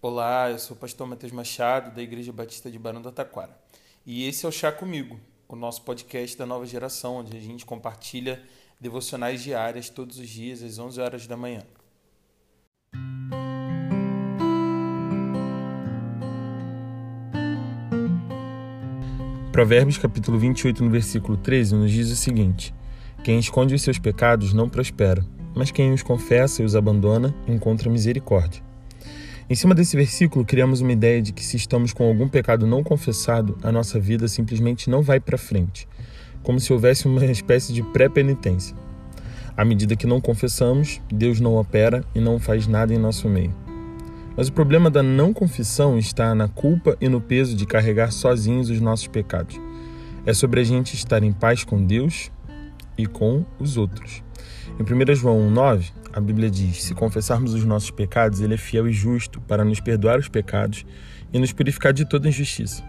Olá, eu sou o pastor Matheus Machado, da Igreja Batista de Barão do Taquara. E esse é o Chá Comigo, o nosso podcast da nova geração, onde a gente compartilha devocionais diárias todos os dias às 11 horas da manhã. Provérbios capítulo 28, no versículo 13, nos diz o seguinte: Quem esconde os seus pecados não prospera, mas quem os confessa e os abandona encontra misericórdia. Em cima desse versículo, criamos uma ideia de que se estamos com algum pecado não confessado, a nossa vida simplesmente não vai para frente, como se houvesse uma espécie de pré-penitência. À medida que não confessamos, Deus não opera e não faz nada em nosso meio. Mas o problema da não confissão está na culpa e no peso de carregar sozinhos os nossos pecados. É sobre a gente estar em paz com Deus e com os outros. Em 1 João 1,9, a Bíblia diz: Se confessarmos os nossos pecados, Ele é fiel e justo para nos perdoar os pecados e nos purificar de toda injustiça.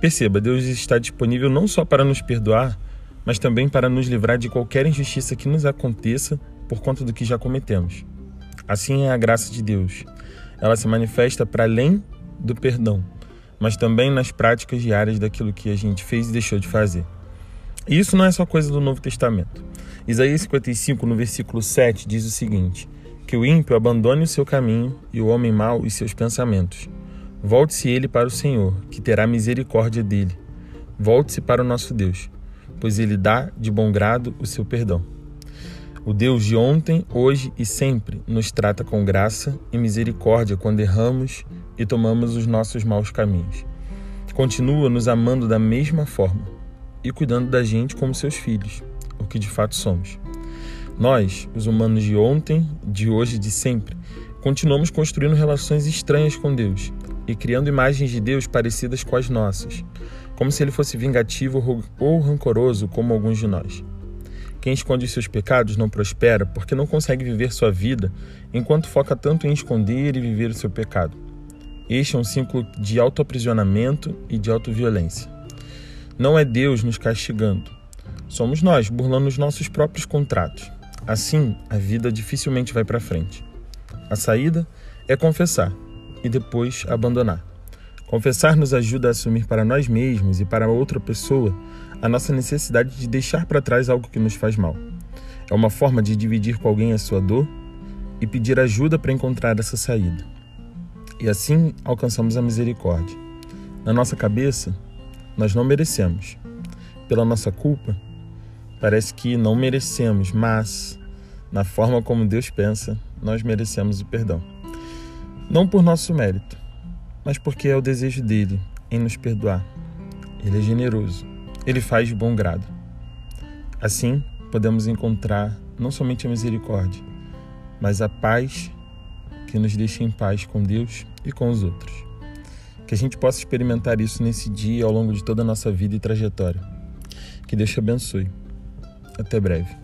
Perceba, Deus está disponível não só para nos perdoar, mas também para nos livrar de qualquer injustiça que nos aconteça por conta do que já cometemos. Assim é a graça de Deus. Ela se manifesta para além do perdão, mas também nas práticas diárias daquilo que a gente fez e deixou de fazer. E isso não é só coisa do Novo Testamento. Isaías 55, no versículo 7, diz o seguinte: Que o ímpio abandone o seu caminho e o homem mau os seus pensamentos. Volte-se ele para o Senhor, que terá misericórdia dele. Volte-se para o nosso Deus, pois ele dá de bom grado o seu perdão. O Deus de ontem, hoje e sempre nos trata com graça e misericórdia quando erramos e tomamos os nossos maus caminhos. Continua nos amando da mesma forma e cuidando da gente como seus filhos, o que de fato somos. Nós, os humanos de ontem, de hoje e de sempre, continuamos construindo relações estranhas com Deus e criando imagens de Deus parecidas com as nossas, como se ele fosse vingativo ou rancoroso, como alguns de nós. Quem esconde os seus pecados não prospera porque não consegue viver sua vida enquanto foca tanto em esconder e viver o seu pecado. Este é um ciclo de autoaprisionamento e de autoviolência. Não é Deus nos castigando. Somos nós burlando os nossos próprios contratos. Assim, a vida dificilmente vai para frente. A saída é confessar e depois abandonar. Confessar nos ajuda a assumir para nós mesmos e para outra pessoa a nossa necessidade de deixar para trás algo que nos faz mal. É uma forma de dividir com alguém a sua dor e pedir ajuda para encontrar essa saída. E assim alcançamos a misericórdia. Na nossa cabeça, nós não merecemos. Pela nossa culpa, parece que não merecemos, mas na forma como Deus pensa, nós merecemos o perdão. Não por nosso mérito, mas porque é o desejo dele em nos perdoar. Ele é generoso, ele faz de bom grado. Assim, podemos encontrar não somente a misericórdia, mas a paz que nos deixa em paz com Deus e com os outros. Que a gente possa experimentar isso nesse dia ao longo de toda a nossa vida e trajetória. Que Deus te abençoe. Até breve.